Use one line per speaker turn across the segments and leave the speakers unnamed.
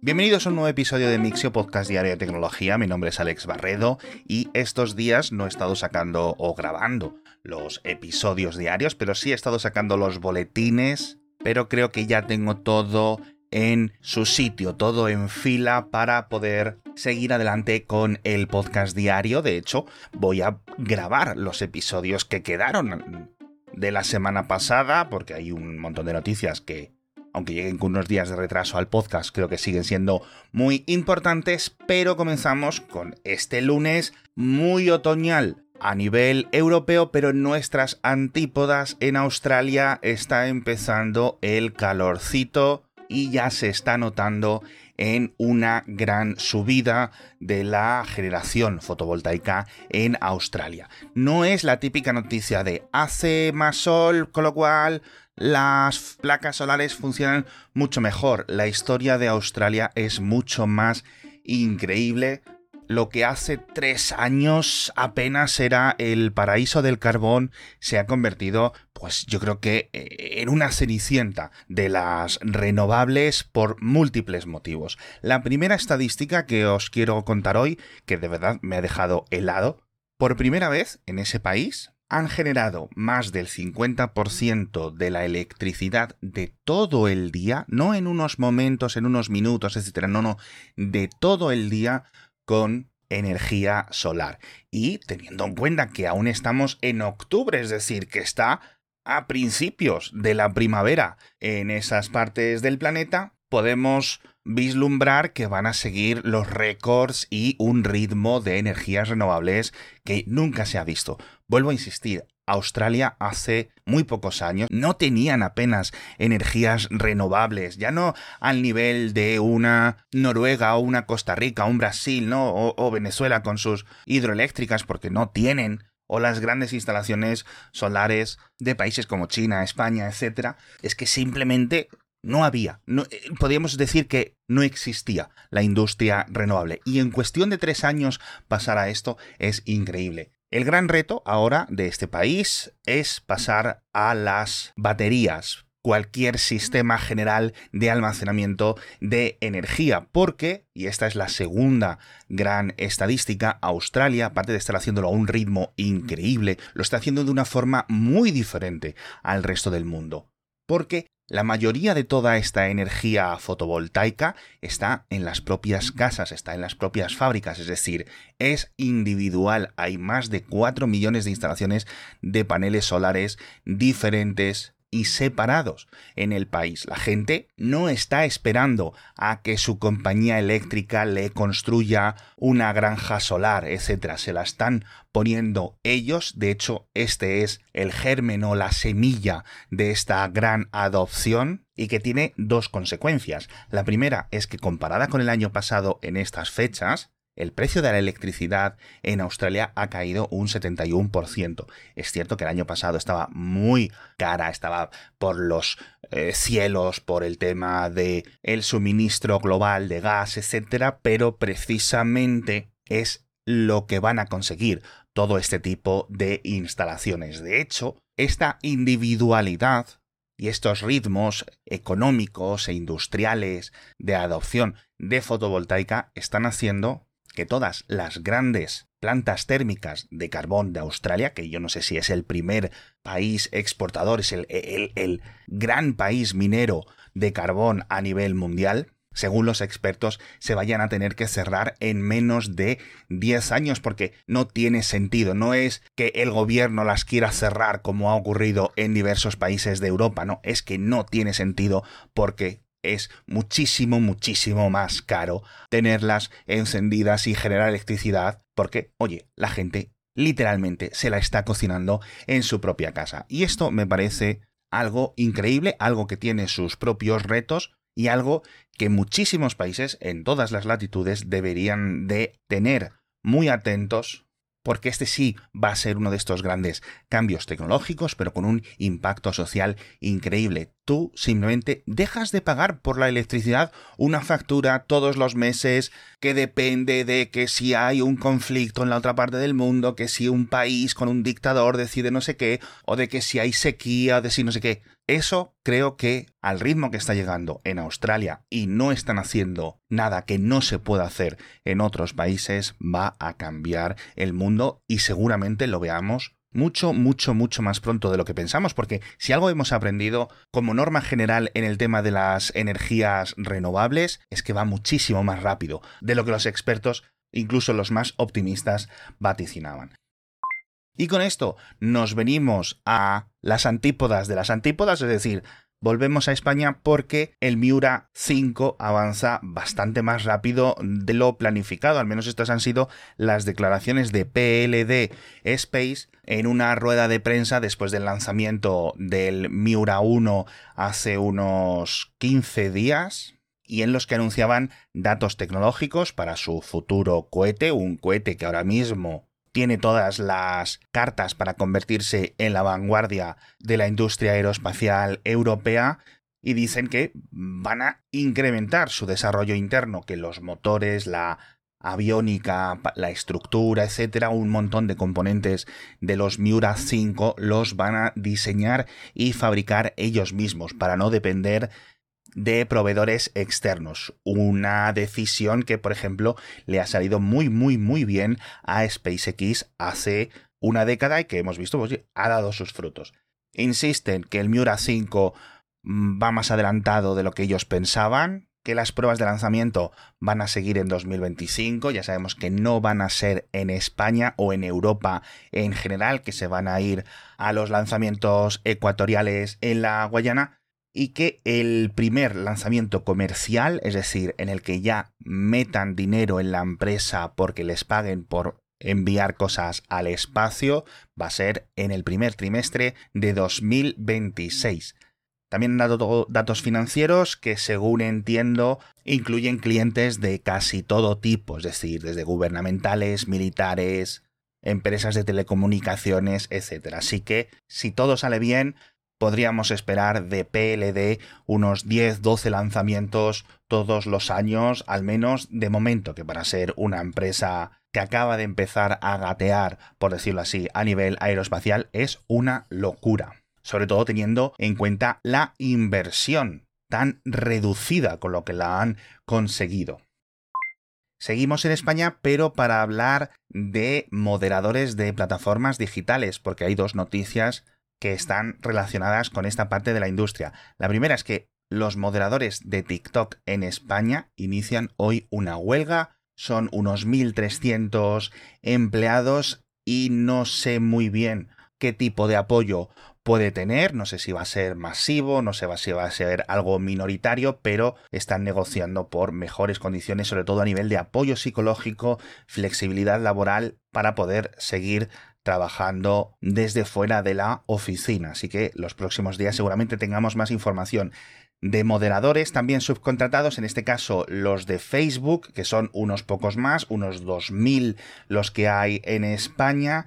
Bienvenidos a un nuevo episodio de Mixio Podcast Diario de Tecnología. Mi nombre es Alex Barredo y estos días no he estado sacando o grabando los episodios diarios, pero sí he estado sacando los boletines, pero creo que ya tengo todo en su sitio, todo en fila para poder seguir adelante con el podcast diario. De hecho, voy a grabar los episodios que quedaron de la semana pasada, porque hay un montón de noticias que aunque lleguen con unos días de retraso al podcast, creo que siguen siendo muy importantes, pero comenzamos con este lunes muy otoñal a nivel europeo, pero en nuestras antípodas en Australia está empezando el calorcito y ya se está notando en una gran subida de la generación fotovoltaica en Australia. No es la típica noticia de hace más sol, con lo cual las placas solares funcionan mucho mejor. La historia de Australia es mucho más increíble. Lo que hace tres años apenas era el paraíso del carbón se ha convertido, pues yo creo que eh, en una cenicienta de las renovables por múltiples motivos. La primera estadística que os quiero contar hoy, que de verdad me ha dejado helado, por primera vez en ese país, han generado más del 50% de la electricidad de todo el día, no en unos momentos, en unos minutos, etcétera, no, no, de todo el día con energía solar. Y teniendo en cuenta que aún estamos en octubre, es decir, que está a principios de la primavera en esas partes del planeta, podemos vislumbrar que van a seguir los récords y un ritmo de energías renovables que nunca se ha visto. Vuelvo a insistir, Australia hace muy pocos años no tenían apenas energías renovables, ya no al nivel de una Noruega o una Costa Rica, un Brasil, ¿no? O, o Venezuela con sus hidroeléctricas, porque no tienen o las grandes instalaciones solares de países como China, España, etc., es que simplemente no había, no, eh, podríamos decir que no existía la industria renovable. Y en cuestión de tres años pasar a esto es increíble. El gran reto ahora de este país es pasar a las baterías, cualquier sistema general de almacenamiento de energía, porque, y esta es la segunda gran estadística, Australia, aparte de estar haciéndolo a un ritmo increíble, lo está haciendo de una forma muy diferente al resto del mundo. Porque la mayoría de toda esta energía fotovoltaica está en las propias casas, está en las propias fábricas, es decir, es individual. Hay más de 4 millones de instalaciones de paneles solares diferentes y separados en el país. La gente no está esperando a que su compañía eléctrica le construya una granja solar, etc. Se la están poniendo ellos. De hecho, este es el germen o la semilla de esta gran adopción y que tiene dos consecuencias. La primera es que comparada con el año pasado en estas fechas, el precio de la electricidad en Australia ha caído un 71%. Es cierto que el año pasado estaba muy cara, estaba por los eh, cielos, por el tema de suministro global de gas, etcétera, pero precisamente es lo que van a conseguir todo este tipo de instalaciones. De hecho, esta individualidad y estos ritmos económicos e industriales de adopción de fotovoltaica están haciendo que todas las grandes plantas térmicas de carbón de Australia, que yo no sé si es el primer país exportador, es el, el, gran país minero de carbón a nivel mundial, según los expertos, se vayan a tener que cerrar en menos de 10 años porque no tiene sentido. No es que el gobierno las quiera cerrar como ha ocurrido en diversos países de Europa, no, es que no tiene sentido porque es muchísimo, muchísimo más caro tenerlas encendidas y generar electricidad porque, oye, la gente literalmente se la está cocinando en su propia casa. Y esto me parece algo increíble, algo que tiene sus propios retos y algo que muchísimos países en todas las latitudes deberían de tener muy atentos porque este sí va a ser uno de estos grandes cambios tecnológicos, pero con un impacto social increíble. Tú simplemente dejas de pagar por la electricidad una factura todos los meses que depende de que si hay un conflicto en la otra parte del mundo, que si un país con un dictador decide no sé qué, o de que si hay sequía, de si no sé qué. Eso creo que al ritmo que está llegando en Australia y no están haciendo nada que no se pueda hacer en otros países, va a cambiar el mundo y seguramente lo veamos mucho, mucho, mucho más pronto de lo que pensamos, porque si algo hemos aprendido como norma general en el tema de las energías renovables, es que va muchísimo más rápido de lo que los expertos, incluso los más optimistas, vaticinaban. Y con esto nos venimos a las antípodas de las antípodas, es decir, volvemos a España porque el Miura 5 avanza bastante más rápido de lo planificado. Al menos estas han sido las declaraciones de PLD Space en una rueda de prensa después del lanzamiento del Miura 1 hace unos 15 días. Y en los que anunciaban datos tecnológicos para su futuro cohete, un cohete que ahora mismo tiene todas las cartas para convertirse en la vanguardia de la industria aeroespacial europea y dicen que van a incrementar su desarrollo interno, que los motores, la aviónica, la estructura, etcétera, un montón de componentes de los Miura 5 los van a diseñar y fabricar ellos mismos para no depender de proveedores externos. Una decisión que, por ejemplo, le ha salido muy, muy, muy bien a SpaceX hace una década y que hemos visto, pues, ha dado sus frutos. Insisten que el Miura 5 mm, va más adelantado de lo que ellos pensaban, que las pruebas de lanzamiento van a seguir en 2025, ya sabemos que no van a ser en España o en Europa en general, que se van a ir a los lanzamientos ecuatoriales en la Guayana, y que el primer lanzamiento comercial, es decir, en el que ya metan dinero en la empresa porque les paguen por enviar cosas al espacio, va a ser en el primer trimestre de 2026. También han dado datos financieros que, según entiendo, incluyen clientes de casi todo tipo, es decir, desde gubernamentales, militares, empresas de telecomunicaciones, etc. Así que, si todo sale bien, podríamos esperar de PLD unos 10-12 lanzamientos todos los años, al menos de momento, que para ser una empresa que acaba de empezar a gatear, por decirlo así, a nivel aeroespacial, es una locura. Sobre todo teniendo en cuenta la inversión tan reducida con lo que la han conseguido. Seguimos en España, pero para hablar de moderadores de plataformas digitales, porque hay dos noticias que están relacionadas con esta parte de la industria. La primera es que los moderadores de TikTok en España inician hoy una huelga. Son unos 1.300 empleados y no sé muy bien qué tipo de apoyo puede tener, no sé si va a ser masivo, no sé si va a ser algo minoritario, pero están negociando por mejores condiciones, sobre todo a nivel de apoyo psicológico, flexibilidad laboral para poder seguir trabajando desde fuera de la oficina. Así que los próximos días seguramente tengamos más información de moderadores también subcontratados, en este caso los de Facebook, que son unos pocos más, unos 2.000 los que hay en España.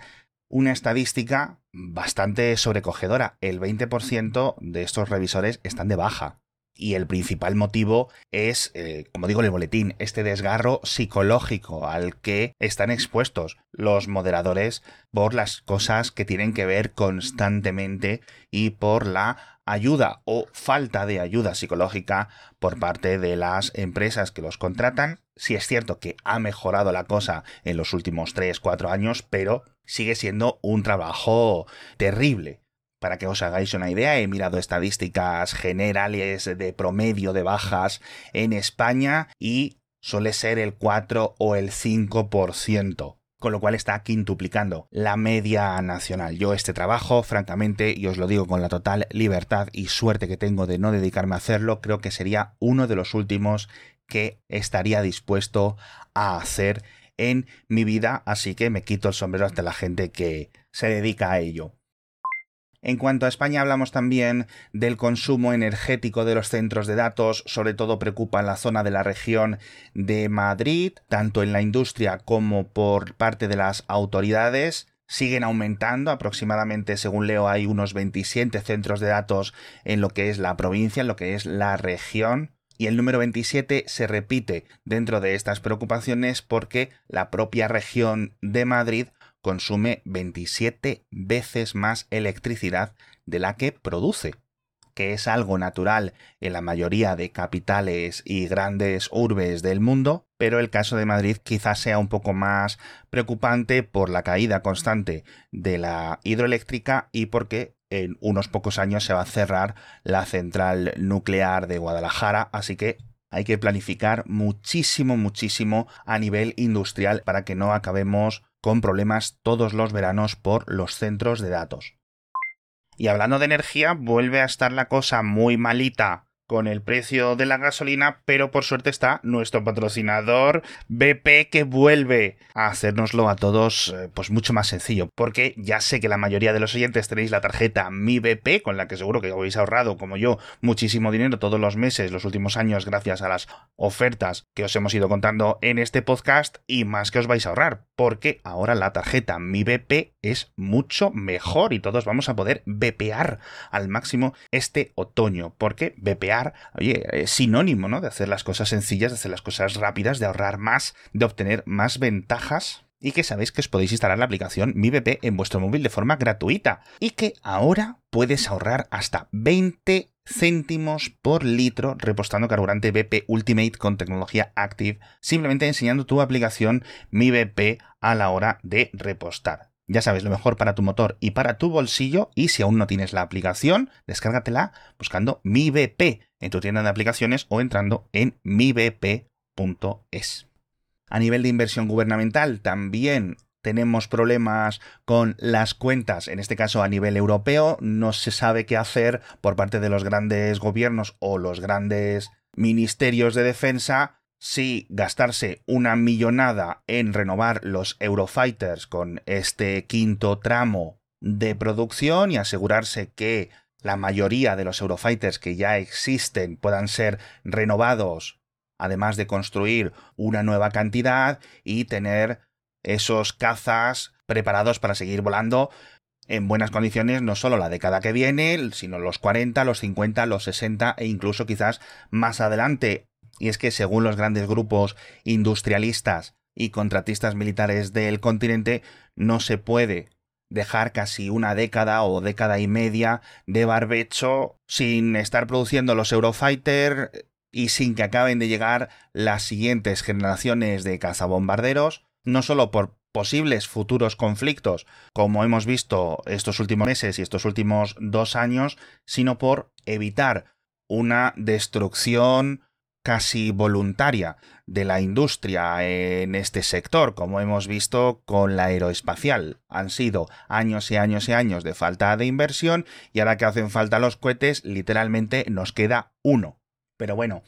Una estadística bastante sobrecogedora. El 20% de estos revisores están de baja y el principal motivo es, eh, como digo en el boletín, este desgarro psicológico al que están expuestos los moderadores por las cosas que tienen que ver constantemente y por la ayuda o falta de ayuda psicológica por parte de las empresas que los contratan. Si es cierto que ha mejorado la cosa en los últimos 3-4 años, pero sigue siendo un trabajo terrible para que os hagáis una idea, he mirado estadísticas generales de promedio de bajas en España y suele ser el 4 o el 5% con lo cual está quintuplicando la media nacional. Yo este trabajo, francamente, y os lo digo con la total libertad y suerte que tengo de no dedicarme a hacerlo, creo que sería uno de los últimos que estaría dispuesto a hacer en mi vida, así que me quito el sombrero hasta la gente que se dedica a ello. En cuanto a España hablamos también del consumo energético de los centros de datos, sobre todo preocupa la zona de la región de Madrid, tanto en la industria como por parte de las autoridades siguen aumentando. Aproximadamente, según leo, hay unos 27 centros de datos en lo que es la provincia, en lo que es la región. Y el número 27 se repite dentro de estas preocupaciones porque la propia región de Madrid consume 27 veces más electricidad de la que produce. que es algo natural en la mayoría de capitales y grandes urbes del mundo, pero el caso de Madrid quizás sea un poco más preocupante por la caída constante de la hidroeléctrica y porque en unos pocos años se va a cerrar la central nuclear de Guadalajara, así que hay que planificar muchísimo, muchísimo a nivel industrial para que no acabemos con problemas todos los veranos por los centros de datos. Y hablando de energía, vuelve a estar la cosa muy malita con el precio de la gasolina, pero por suerte está nuestro patrocinador BP que vuelve a hacérnoslo a todos eh, pues mucho más sencillo, porque ya sé que la mayoría de los oyentes tenéis la tarjeta Mi BP con la que seguro que habéis ahorrado como yo muchísimo dinero todos los meses, los últimos años gracias a las ofertas que os hemos ido contando en este podcast y más que os vais a ahorrar, porque ahora la tarjeta Mi BP es mucho mejor y todos vamos a poder BPar al máximo este otoño, porque BPar oye, sinónimo, ¿no? De hacer las cosas sencillas, de hacer las cosas rápidas, de ahorrar más, de obtener más ventajas y que sabéis que os podéis instalar la aplicación Mi BP en vuestro móvil de forma gratuita y que ahora puedes ahorrar hasta 20 céntimos por litro repostando carburante BP Ultimate con tecnología Active, simplemente enseñando tu aplicación Mi BP a la hora de repostar. Ya sabes, lo mejor para tu motor y para tu bolsillo. Y si aún no tienes la aplicación, descárgatela buscando Mi BP en tu tienda de aplicaciones o entrando en mibp.es. A nivel de inversión gubernamental, también tenemos problemas con las cuentas, en este caso a nivel europeo, no se sabe qué hacer por parte de los grandes gobiernos o los grandes ministerios de defensa si gastarse una millonada en renovar los Eurofighters con este quinto tramo de producción y asegurarse que la mayoría de los Eurofighters que ya existen puedan ser renovados, además de construir una nueva cantidad y tener esos cazas preparados para seguir volando en buenas condiciones no solo la década que viene, sino los 40, los 50, los 60 e incluso quizás más adelante y es que según los grandes grupos industrialistas y contratistas militares del continente, no se puede dejar casi una década o década y media de barbecho sin estar produciendo los Eurofighter y sin que acaben de llegar las siguientes generaciones de cazabombarderos, no solo por posibles futuros conflictos, como hemos visto estos últimos meses y estos últimos dos años, sino por evitar una destrucción casi voluntaria de la industria en este sector, como hemos visto con la aeroespacial. Han sido años y años y años de falta de inversión y ahora que hacen falta los cohetes, literalmente nos queda uno. Pero bueno,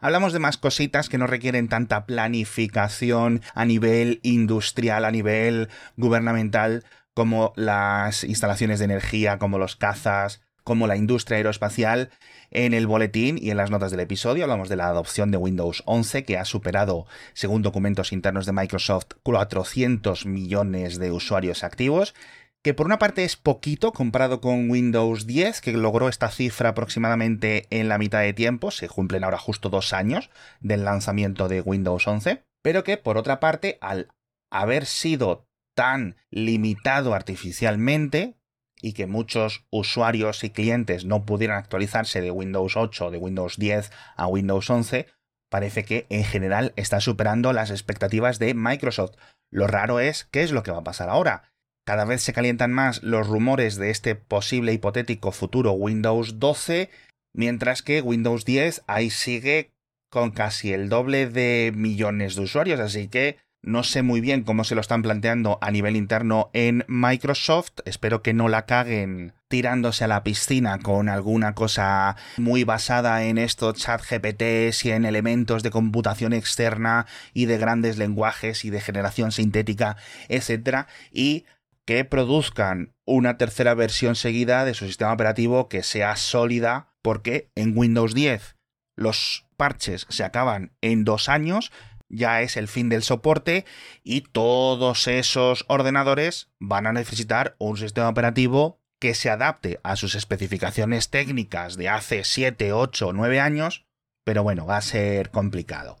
hablamos de más cositas que no requieren tanta planificación a nivel industrial, a nivel gubernamental, como las instalaciones de energía, como los cazas, como la industria aeroespacial. En el boletín y en las notas del episodio hablamos de la adopción de Windows 11 que ha superado, según documentos internos de Microsoft, 400 millones de usuarios activos que por una parte es poquito comparado con Windows 10, que logró esta cifra aproximadamente en la mitad de tiempo, se cumplen ahora justo dos años del lanzamiento de Windows 11, pero que por otra parte, al haber sido tan limitado artificialmente, y que muchos usuarios y clientes no pudieran actualizarse de Windows 8 o de Windows 10 a Windows 11, parece que en general está superando las expectativas de Microsoft. Lo raro es qué es lo que va a pasar ahora. Cada vez se calientan más los rumores de este posible hipotético futuro Windows 12, mientras que Windows 10 ahí sigue con casi el doble de millones de usuarios, así que no sé muy bien cómo se lo están planteando a nivel interno en Microsoft. Espero que no la caguen tirándose a la piscina con alguna cosa muy basada en estos chat GPTs y en elementos de computación externa y de grandes lenguajes y de generación sintética, etc. Y que produzcan una tercera versión seguida de su sistema operativo que sea sólida porque en Windows 10 los parches se acaban en dos años ya es el fin del soporte y todos esos ordenadores van a necesitar un sistema operativo que se adapte a sus especificaciones técnicas de hace 7, 8, 9 años, pero bueno, va a ser complicado.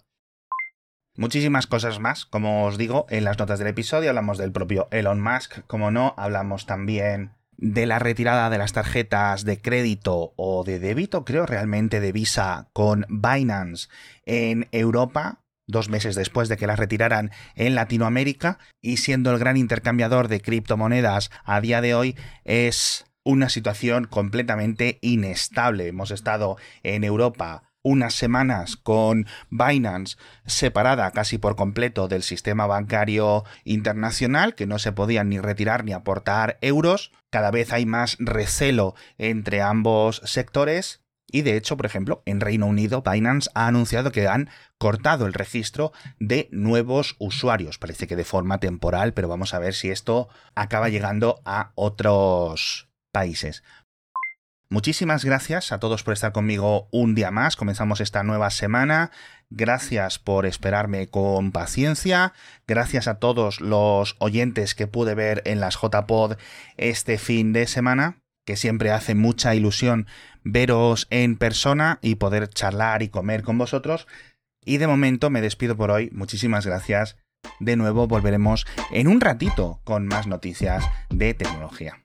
Muchísimas cosas más, como os digo, en las notas del episodio hablamos del propio Elon Musk, como no, hablamos también de la retirada de las tarjetas de crédito o de débito, creo realmente de Visa con Binance en Europa, dos meses después de que las retiraran en Latinoamérica y siendo el gran intercambiador de criptomonedas a día de hoy es una situación completamente inestable. Hemos estado en Europa unas semanas con Binance separada casi por completo del sistema bancario internacional, que no se podían ni retirar ni aportar euros. Cada vez hay más recelo entre ambos sectores. Y de hecho, por ejemplo, en Reino Unido, Binance ha anunciado que han cortado el registro de nuevos usuarios. Parece que de forma temporal, pero vamos a ver si esto acaba llegando a otros países. Muchísimas gracias a todos por estar conmigo un día más. Comenzamos esta nueva semana. Gracias por esperarme con paciencia. Gracias a todos los oyentes que pude ver en las JPod este fin de semana, que siempre hace mucha ilusión veros en persona y poder charlar y comer con vosotros. Y de momento me despido por hoy. Muchísimas gracias. De nuevo volveremos en un ratito con más noticias de tecnología.